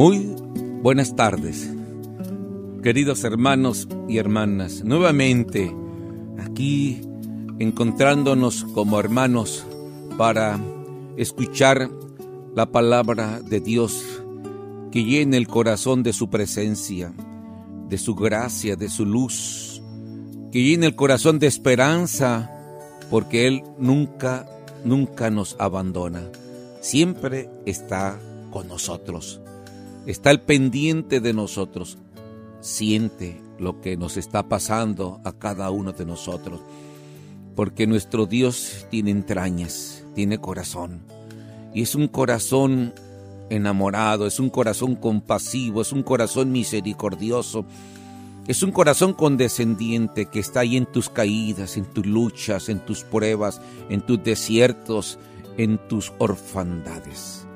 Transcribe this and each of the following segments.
Muy buenas tardes, queridos hermanos y hermanas. Nuevamente aquí encontrándonos como hermanos para escuchar la palabra de Dios que llene el corazón de su presencia, de su gracia, de su luz, que llene el corazón de esperanza, porque Él nunca, nunca nos abandona, siempre está con nosotros, está al pendiente de nosotros, siente lo que nos está pasando a cada uno de nosotros, porque nuestro Dios tiene entrañas, tiene corazón, y es un corazón enamorado, es un corazón compasivo, es un corazón misericordioso, es un corazón condescendiente que está ahí en tus caídas, en tus luchas, en tus pruebas, en tus desiertos, en tus orfandades.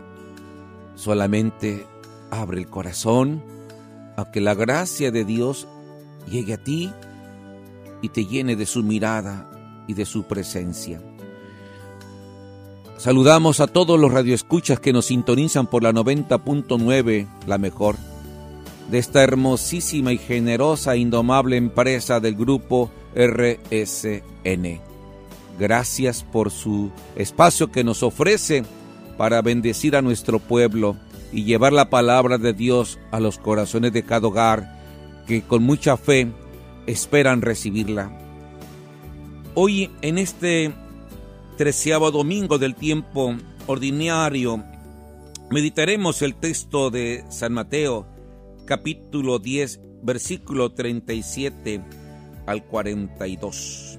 Solamente abre el corazón a que la gracia de Dios llegue a ti y te llene de su mirada y de su presencia. Saludamos a todos los radioescuchas que nos sintonizan por la 90.9, la mejor, de esta hermosísima y generosa e indomable empresa del grupo RSN. Gracias por su espacio que nos ofrece para bendecir a nuestro pueblo y llevar la palabra de Dios a los corazones de cada hogar que con mucha fe esperan recibirla. Hoy en este treceavo domingo del tiempo ordinario, meditaremos el texto de San Mateo, capítulo 10, versículo 37 al 42.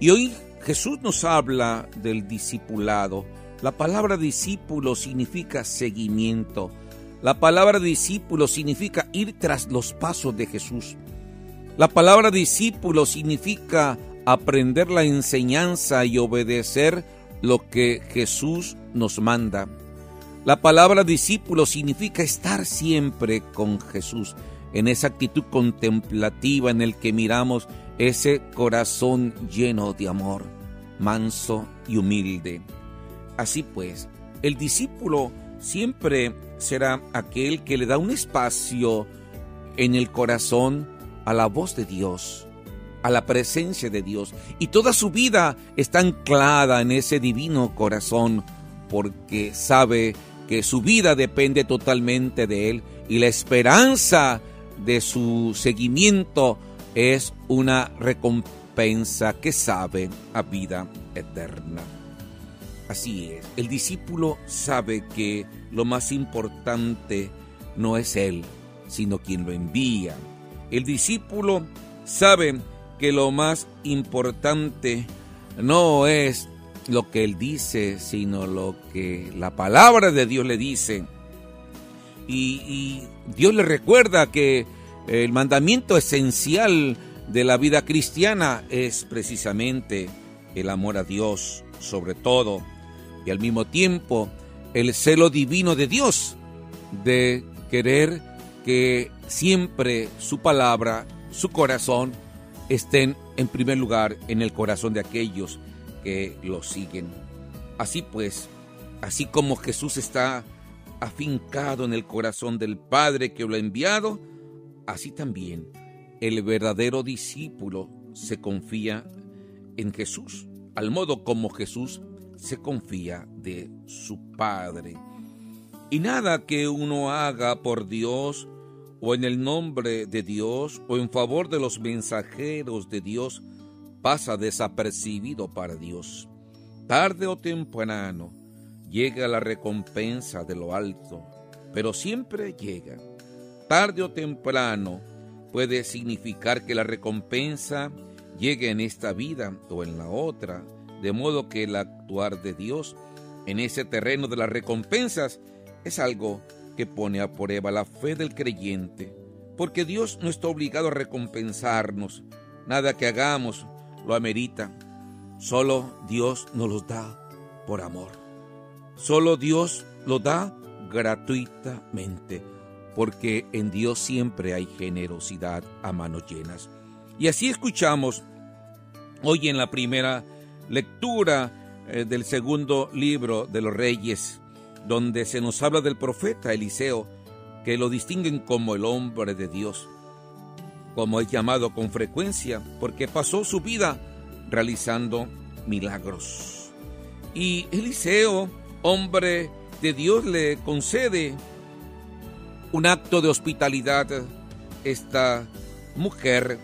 Y hoy Jesús nos habla del discipulado. La palabra discípulo significa seguimiento. La palabra discípulo significa ir tras los pasos de Jesús. La palabra discípulo significa aprender la enseñanza y obedecer lo que Jesús nos manda. La palabra discípulo significa estar siempre con Jesús, en esa actitud contemplativa en el que miramos ese corazón lleno de amor, manso y humilde. Así pues, el discípulo siempre será aquel que le da un espacio en el corazón a la voz de Dios, a la presencia de Dios y toda su vida está anclada en ese divino corazón porque sabe que su vida depende totalmente de Él y la esperanza de su seguimiento es una recompensa que sabe a vida eterna. Así es, el discípulo sabe que lo más importante no es Él, sino quien lo envía. El discípulo sabe que lo más importante no es lo que él dice, sino lo que la palabra de Dios le dice. Y, Dios le recuerda que el mandamiento esencial de la vida cristiana es precisamente el amor a Dios sobre todo y al mismo tiempo el celo divino de Dios de querer que siempre su palabra, su corazón, estén en primer lugar en el corazón de aquellos que lo siguen. Así pues, así como Jesús está afincado en el corazón del Padre que lo ha enviado, así también el verdadero discípulo se confía en Jesús, al modo como Jesús se confía de su Padre. Y nada que uno haga por Dios o en el nombre de Dios o en favor de los mensajeros de Dios pasa desapercibido para Dios. Tarde o temprano llega la recompensa de lo alto, pero siempre llega. Tarde o temprano puede significar que la recompensa llegue en esta vida o en la otra, de modo que el actuar de Dios en ese terreno de las recompensas es algo que pone a prueba la fe del creyente, porque Dios no está obligado a recompensarnos, nada que hagamos lo amerita, solo Dios nos los da por amor, solo Dios lo da gratuitamente, porque en Dios siempre hay generosidad a manos llenas. Y así escuchamos hoy en la primera lectura eh, del segundo libro de los reyes, donde se nos habla del profeta Eliseo, que lo distinguen como el hombre de Dios, como es llamado con frecuencia, porque pasó su vida realizando milagros. Y Eliseo, hombre de Dios, le concede un acto de hospitalidad esta mujer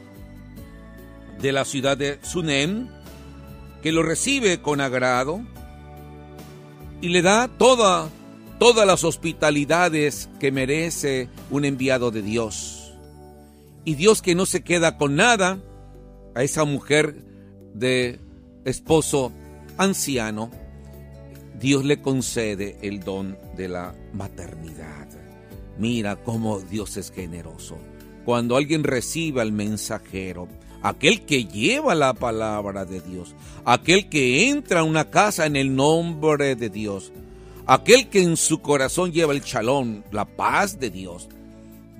de la ciudad de Sunem, que lo recibe con agrado y le da toda, todas las hospitalidades que merece un enviado de Dios. Y Dios que no se queda con nada a esa mujer de esposo anciano, Dios le concede el don de la maternidad. Mira cómo Dios es generoso. Cuando alguien recibe al mensajero, aquel que lleva la palabra de Dios, aquel que entra a una casa en el nombre de Dios, aquel que en su corazón lleva el chalón, la paz de Dios.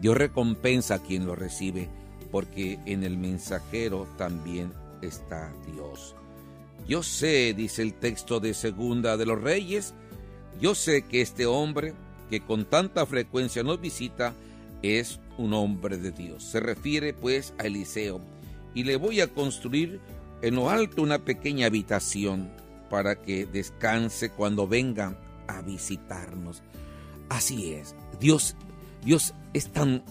Dios recompensa a quien lo recibe, porque en el mensajero también está Dios. Yo sé, dice el texto de Segunda de los Reyes, yo sé que este hombre que con tanta frecuencia nos visita es un hombre de Dios. Se refiere pues a Eliseo y le voy a construir en lo alto una pequeña habitación para que descanse cuando venga a visitarnos. Así es, Dios, Dios es tan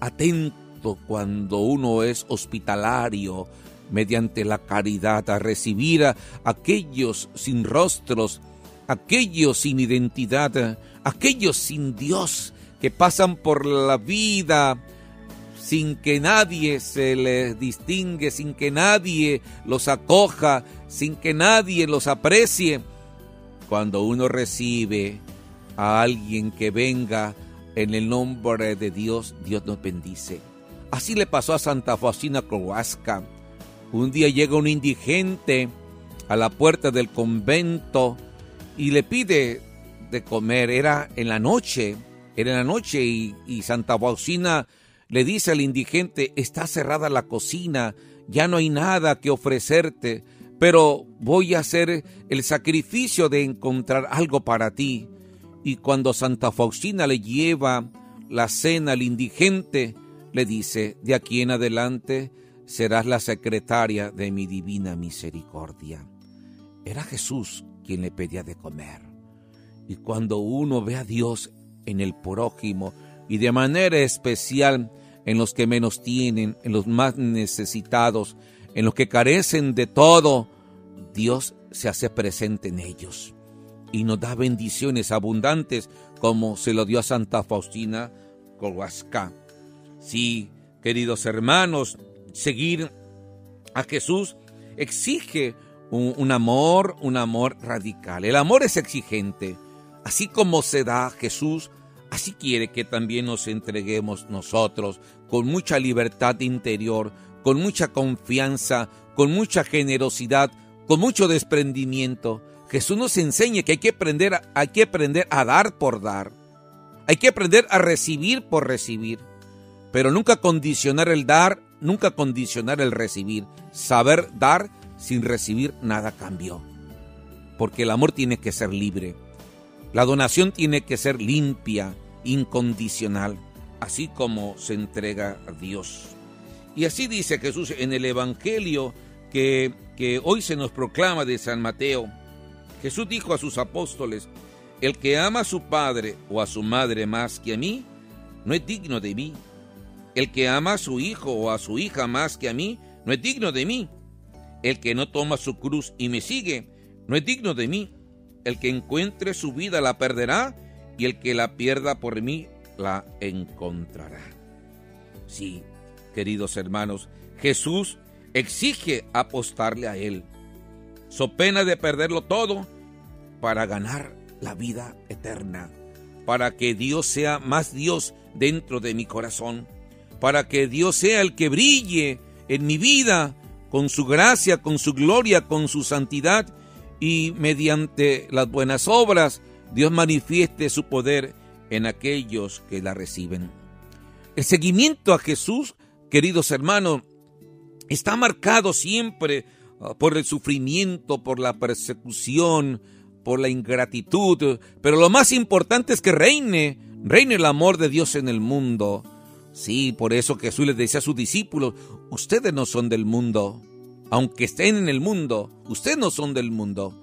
atento cuando uno es hospitalario mediante la caridad a recibir a aquellos sin rostros, aquellos sin identidad, aquellos sin Dios que pasan por la vida sin que nadie se les distingue, sin que nadie los acoja, sin que nadie los aprecie. Cuando uno recibe a alguien que venga en el nombre de Dios, Dios nos bendice. Así le pasó a Santa Faustina Kowalska. Un día llega un indigente a la puerta del convento y le pide de comer. Era en la noche, era en la noche y, y Santa Faustina le dice al indigente, está cerrada la cocina, ya no hay nada que ofrecerte, pero voy a hacer el sacrificio de encontrar algo para ti. Y cuando Santa Faustina le lleva la cena al indigente, le dice, de aquí en adelante serás la secretaria de mi divina misericordia. Era Jesús quien le pedía de comer. Y cuando uno ve a Dios en el prójimo, y de manera especial en los que menos tienen, en los más necesitados, en los que carecen de todo, Dios se hace presente en ellos y nos da bendiciones abundantes como se lo dio a Santa Faustina Kowalska. Sí, queridos hermanos, seguir a Jesús exige un, un, amor, un amor radical. El amor es exigente. Así como se da Jesús, Así quiere que también nos entreguemos nosotros con mucha libertad interior, con mucha confianza, con mucha generosidad, con mucho desprendimiento. Jesús nos enseña que hay que aprender, hay que aprender a dar por dar. Hay que aprender a recibir por recibir. Pero nunca condicionar el dar, nunca condicionar el recibir. Saber dar sin recibir nada cambió. Porque el amor tiene que ser libre. La donación tiene que ser limpia, incondicional, así como se entrega a Dios. Y así dice Jesús en el Evangelio que, que hoy se nos proclama de San Mateo. Jesús dijo a sus apóstoles, el que ama a su padre o a su madre más que a mí, no es digno de mí. El que ama a su hijo o a su hija más que a mí, no es digno de mí. El que no toma su cruz y me sigue, no es digno de mí. El que encuentre su vida la perderá, y el que la pierda por mí la encontrará. Sí, queridos hermanos, Jesús exige apostarle a Él, so pena de perderlo todo para ganar la vida eterna, para que Dios sea más Dios dentro de mi corazón, para que Dios sea el que brille en mi vida con su gracia, con su gloria, con su santidad y mediante las buenas obras Dios manifieste su poder en aquellos que la reciben. El seguimiento a Jesús, queridos hermanos, está marcado siempre ah, por el sufrimiento, por la persecución, por la ingratitud, pero lo más importante es que reine reine el amor de Dios en el mundo. Sí, por eso Jesús les decía a sus discípulos, ustedes no son del mundo. Aunque estén en el mundo, ustedes no son del mundo.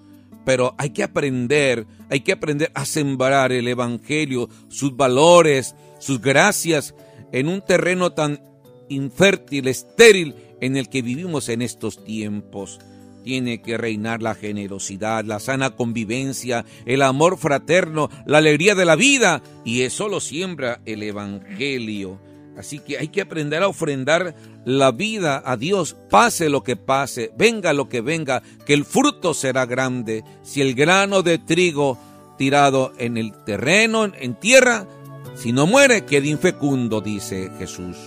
Pero hay que aprender, hay que aprender a sembrar el Evangelio, sus valores, sus gracias, en un terreno tan infértil, estéril, en el que vivimos en estos tiempos. Tiene que reinar la generosidad, la sana convivencia, el amor fraterno, la alegría de la vida, y eso lo siembra el Evangelio. Así que hay que aprender a ofrendar la vida a Dios, pase lo que pase, venga lo que venga, que el fruto será grande. Si el grano de trigo tirado en el terreno, en tierra, si no muere, queda infecundo, dice Jesús.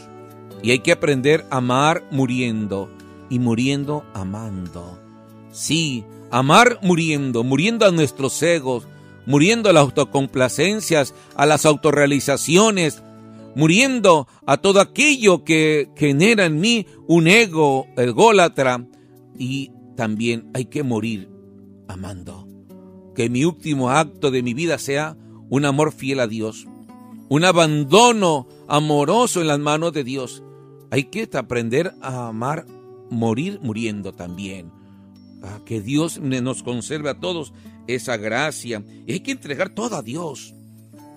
Y hay que aprender a amar muriendo y muriendo amando. Sí, amar muriendo, muriendo a nuestros egos, muriendo a las autocomplacencias, a las autorrealizaciones, muriendo a todo aquello que genera en mí un ego ególatra y también hay que morir amando. Que mi último acto de mi vida sea un amor fiel a Dios, un abandono amoroso en las manos de Dios. Hay que aprender a amar, morir muriendo también. A que Dios nos conserve a todos esa gracia. Y hay que entregar todo a Dios.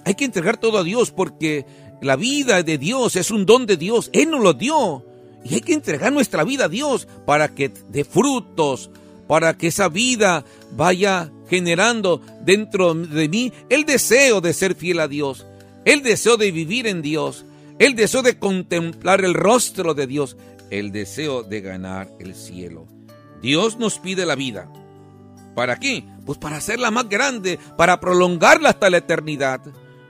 Hay que entregar todo a Dios porque la vida de Dios es un don de Dios. Él nos lo dio. Y hay que entregar nuestra vida a Dios para que dé frutos, para que esa vida vaya generando dentro de mí el deseo de ser fiel a Dios, el deseo de vivir en Dios, el deseo de contemplar el rostro de Dios, el deseo de ganar el cielo. Dios nos pide la vida. ¿Para qué? Pues para hacerla más grande, para prolongarla hasta la eternidad.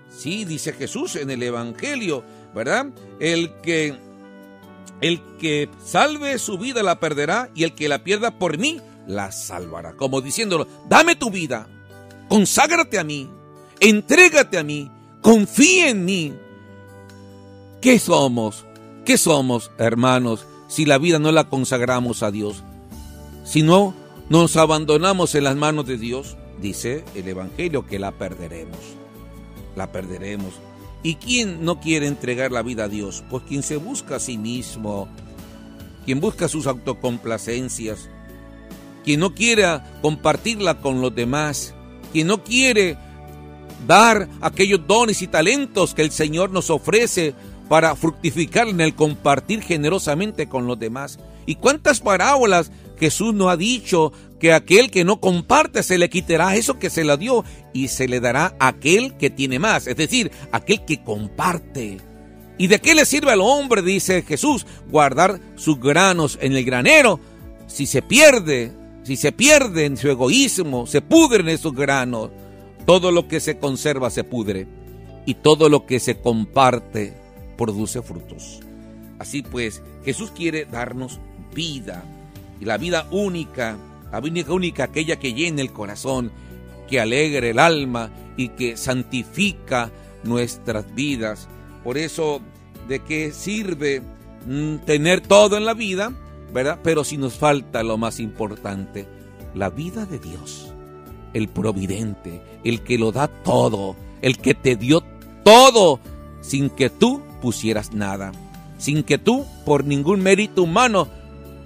Sí, dice Jesús en el Evangelio, ¿verdad? El que el que salve su vida la perderá y el que la pierda por mí la salvará. Como diciéndolo, dame tu vida, conságrate a mí, entrégate a mí, confía en mí. ¿Qué somos? ¿Qué somos, hermanos, si la vida no la consagramos a Dios? Si no nos abandonamos en las manos de Dios, dice el Evangelio que la perderemos la perderemos. ¿Y quién no quiere entregar la vida a Dios? Pues quien se busca a sí mismo, quien busca sus autocomplacencias, quien no quiera compartirla con los demás, quien no quiere dar aquellos dones y talentos que el Señor nos ofrece para fructificar en el compartir generosamente con los demás. ¿Y cuántas parábolas Jesús nos ha dicho que aquel que no comparte se le quitará eso que se le dio y se le dará aquel que tiene más, es decir, aquel que comparte. ¿Y de qué le sirve al hombre, dice Jesús, guardar sus granos en el granero si se pierde, si se pierde en su egoísmo, se pudren esos granos? Todo lo que se conserva se pudre y todo lo que se comparte produce frutos. Así pues, Jesús quiere darnos vida y la vida única la única, única, aquella que llena el corazón, que alegre el alma y que santifica nuestras vidas. Por eso, ¿de qué sirve mm, tener todo en la vida? ¿Verdad? Pero si nos falta lo más importante, la vida de Dios, el providente, el que lo da todo, el que te dio todo sin que tú pusieras nada, sin que tú por ningún mérito humano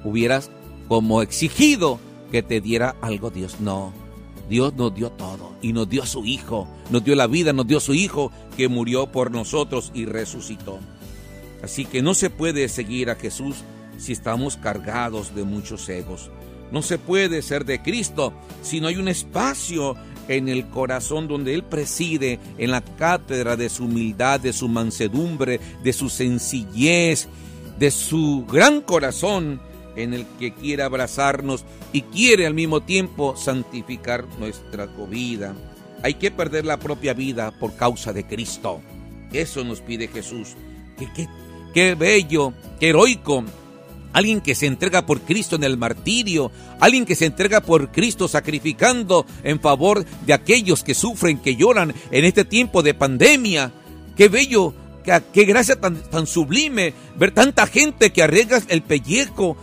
hubieras como exigido que te diera algo Dios. No, Dios nos dio todo y nos dio su Hijo, nos dio la vida, nos dio su Hijo que murió por nosotros y resucitó. Así que no se puede seguir a Jesús si estamos cargados de muchos egos. No se puede ser de Cristo si no hay un espacio en el corazón donde Él preside, en la cátedra de su humildad, de su mansedumbre, de su sencillez, de su gran corazón en el que quiere abrazarnos y quiere al mismo tiempo santificar nuestra vida. Hay que perder la propia vida por causa de Cristo. Eso nos pide Jesús. Qué, qué, bello, qué heroico. Alguien que se entrega por Cristo en el martirio, alguien que se entrega por Cristo sacrificando en favor de aquellos que sufren, que lloran en este tiempo de pandemia. Qué bello, qué, qué gracia tan, tan sublime ver tanta gente que arriesga el pellejo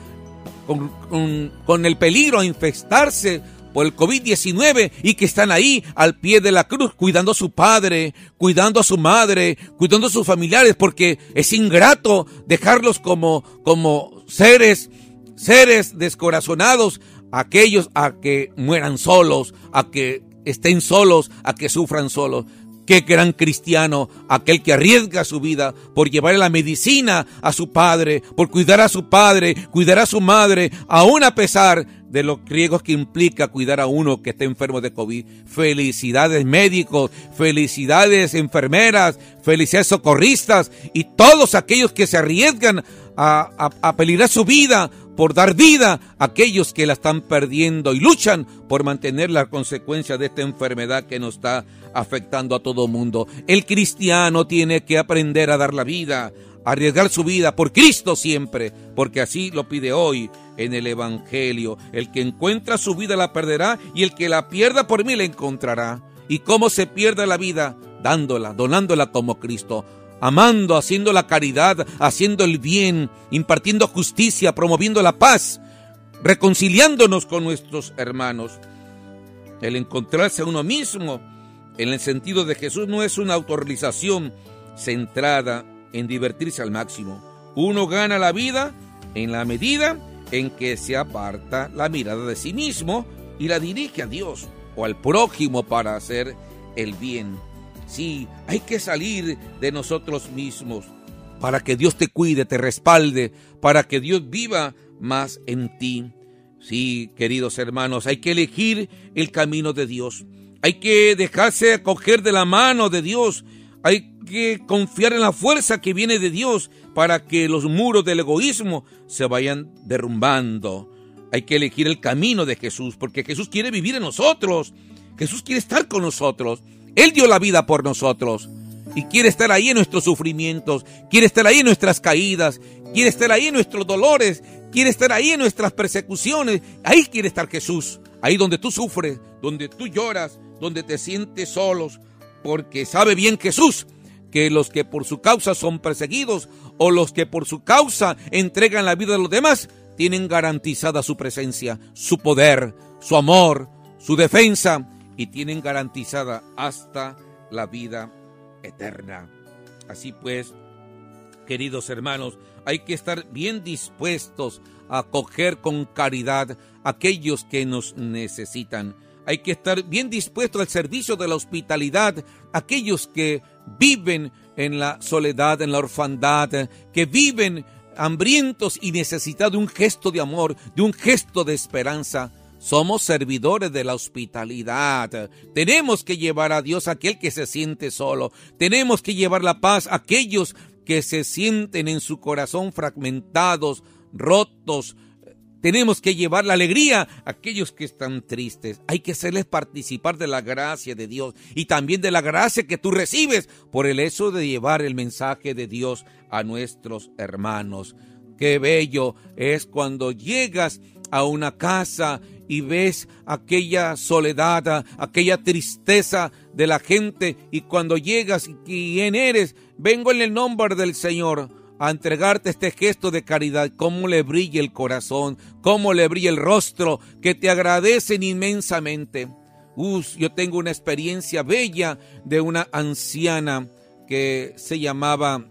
con, el peligro a infestarse por el COVID-19 y que están ahí al pie de la cruz cuidando a su padre, cuidando a su madre, cuidando a sus familiares, porque es ingrato dejarlos como, como seres, seres descorazonados, aquellos a que mueran solos, a que estén solos, a que sufran solos. Qué gran cristiano, aquel que arriesga su vida por llevar la medicina a su padre, por cuidar a su padre, cuidar a su madre, aún a pesar de los griegos que implica cuidar a uno que está enfermo de COVID. Felicidades médicos, felicidades enfermeras, felicidades socorristas y todos aquellos que se arriesgan a, a, peligrar su vida por dar vida a aquellos que la están perdiendo y luchan por mantener la consecuencia de esta enfermedad que nos está afectando a todo mundo. El cristiano tiene que aprender a dar la vida, arriesgar su vida por Cristo siempre, porque así lo pide hoy en el Evangelio. El que encuentra su vida la perderá y el que la pierda por mí la encontrará. ¿Y cómo se pierde la vida? Dándola, donándola como Cristo amando, haciendo la caridad, haciendo el bien, impartiendo justicia, promoviendo la paz, reconciliándonos con nuestros hermanos. El encontrarse a uno mismo en el sentido de Jesús no es una autorización centrada en divertirse al máximo. Uno gana la vida en la medida en que se aparta la mirada de sí mismo y la dirige a Dios o al prójimo para hacer el bien. Sí, hay que salir de nosotros mismos para que Dios te cuide, te respalde, para que Dios viva más en ti. Sí, queridos hermanos, hay que elegir el camino de Dios. Hay que dejarse acoger de la mano de Dios. Hay que confiar en la fuerza que viene de Dios para que los muros del egoísmo se vayan derrumbando. Hay que elegir el camino de Jesús porque Jesús quiere vivir en nosotros. Jesús quiere estar con nosotros. Él dio la vida por nosotros y quiere estar ahí en nuestros sufrimientos, quiere estar ahí en nuestras caídas, quiere estar ahí en nuestros dolores, quiere estar ahí en nuestras persecuciones. Ahí quiere estar Jesús, ahí donde tú sufres, donde tú lloras, donde te sientes solos, porque sabe bien Jesús que los que por su causa son perseguidos o los que por su causa entregan la vida de los demás, tienen garantizada su presencia, su poder, su amor, su defensa y tienen garantizada hasta la vida eterna. Así pues, queridos hermanos, hay que estar bien dispuestos a acoger con caridad a aquellos que nos necesitan hay que estar bien dispuesto al servicio de la hospitalidad, aquellos que viven en la soledad, en la orfandad, que viven hambrientos y necesitados de un gesto de amor, de un gesto de esperanza. Somos servidores de la hospitalidad. Tenemos que llevar a Dios a aquel que se siente solo. Tenemos que llevar la paz a aquellos que se sienten en su corazón fragmentados, rotos, tenemos que llevar la alegría a aquellos que están tristes. Hay que hacerles participar de la gracia de Dios y también de la gracia que tú recibes por el hecho de llevar el mensaje de Dios a nuestros hermanos. Qué bello es cuando llegas a una casa y ves aquella soledad, aquella tristeza de la gente y cuando llegas, ¿quién eres? Vengo en el nombre del Señor a entregarte este gesto de caridad, cómo le brilla el corazón, cómo le brilla el rostro, que te agradecen inmensamente. Us, yo tengo una experiencia bella de una anciana que se llamaba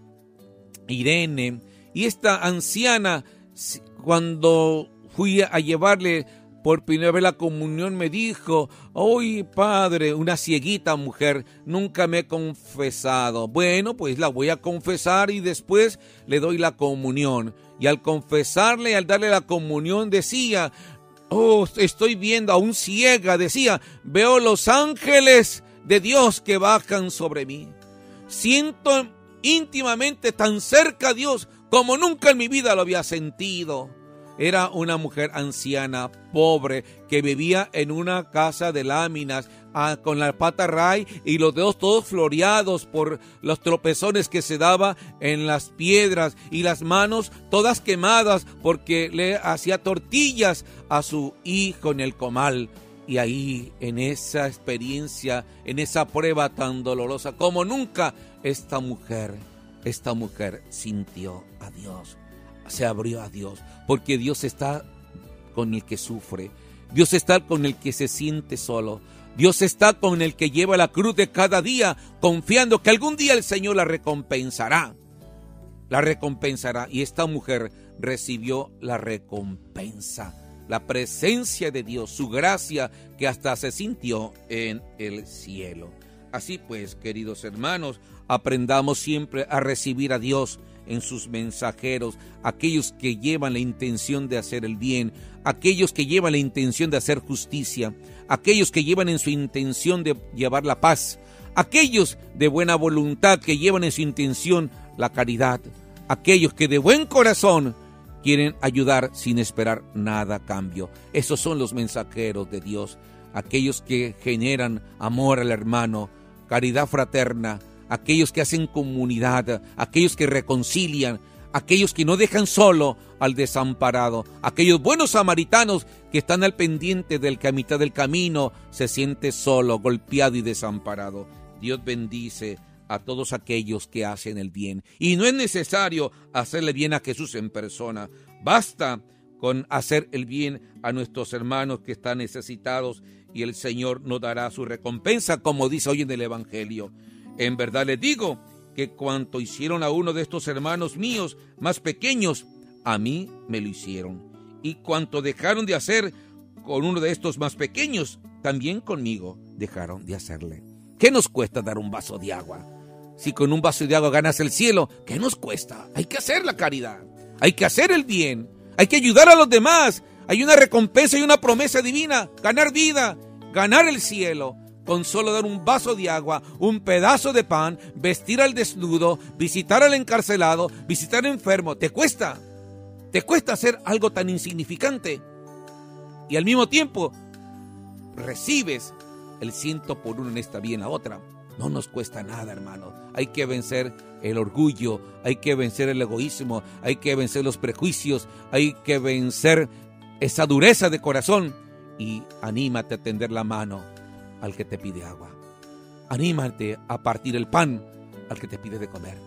Irene. Y esta anciana, cuando fui a llevarle por primera vez la comunión me dijo, hoy padre, una cieguita mujer, nunca me he confesado. Bueno, pues la voy a confesar y después le doy la comunión. Y al confesarle, al darle la comunión, decía, oh, estoy viendo a un ciega, decía, veo los ángeles de Dios que bajan sobre mí. Siento íntimamente tan cerca a Dios como nunca en mi vida lo había sentido. Era una mujer anciana, pobre, que vivía en una casa de láminas, ah, con la pata ray y los dedos todos floreados por los tropezones que se daba en las piedras y las manos todas quemadas porque le hacía tortillas a su hijo en el comal. Y ahí, en esa experiencia, en esa prueba tan dolorosa como nunca, esta mujer, esta mujer sintió a Dios se abrió a Dios, porque Dios está con el que sufre. Dios está con el que se siente solo. Dios está con el que lleva la cruz de cada día, confiando que algún día el Señor la recompensará. La recompensará. Y esta mujer recibió la recompensa, la presencia de Dios, su gracia que hasta se sintió en el cielo. Así pues, queridos hermanos, aprendamos siempre a recibir a Dios en sus mensajeros, aquellos que llevan la intención de hacer el bien, aquellos que llevan la intención de hacer justicia, aquellos que llevan en su intención de llevar la paz, aquellos de buena voluntad que llevan en su intención la caridad, aquellos que de buen corazón quieren ayudar sin esperar nada a cambio. Esos son los mensajeros de Dios, aquellos que generan amor al hermano, caridad fraterna, aquellos que hacen comunidad, aquellos que reconcilian, aquellos que no dejan solo al desamparado, aquellos buenos samaritanos que están al pendiente del que a mitad del camino se siente solo, golpeado y desamparado. Dios bendice a todos aquellos que hacen el bien. Y no es necesario hacerle bien a Jesús en persona. Basta con hacer el bien a nuestros hermanos que están necesitados y el Señor nos dará su recompensa, como dice hoy en el Evangelio. En verdad les digo que cuanto hicieron a uno de estos hermanos míos más pequeños, a mí me lo hicieron. Y cuanto dejaron de hacer con uno de estos más pequeños, también conmigo dejaron de hacerle. ¿Qué nos cuesta dar un vaso de agua? Si con un vaso de agua ganas el cielo, ¿qué nos cuesta? Hay que hacer la caridad, hay que hacer el bien, hay que ayudar a los demás. Hay una recompensa y una promesa divina, ganar vida, ganar el cielo con solo dar un vaso de agua, un pedazo de pan, vestir al desnudo, visitar al encarcelado, visitar al enfermo. ¿Te cuesta? ¿Te cuesta hacer algo tan insignificante? Y al mismo tiempo recibes el ciento por uno en esta vida en la otra. No nos cuesta nada, hermano. Hay que vencer el orgullo, hay que vencer el egoísmo, hay que vencer los prejuicios, hay que vencer esa dureza de corazón y anímate a tender la mano al que te pide agua. Anímate a partir el pan al que te pide de comer.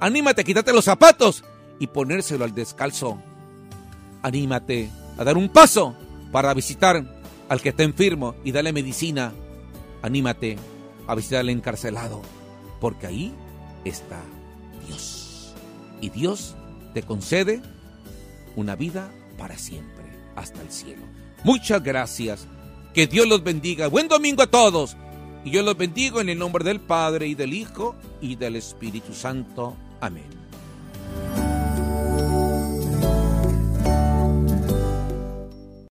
Anímate a quitarte los zapatos y ponérselo al descalzo. Anímate a dar un paso para visitar al que está enfermo y darle medicina. Anímate a visitar al encarcelado, porque ahí está Dios. Y Dios te concede una vida para siempre, hasta el cielo. Muchas gracias que Dios los bendiga. Buen domingo a todos. Y yo los bendigo en el nombre del Padre y del Hijo y del Espíritu Santo. Amén.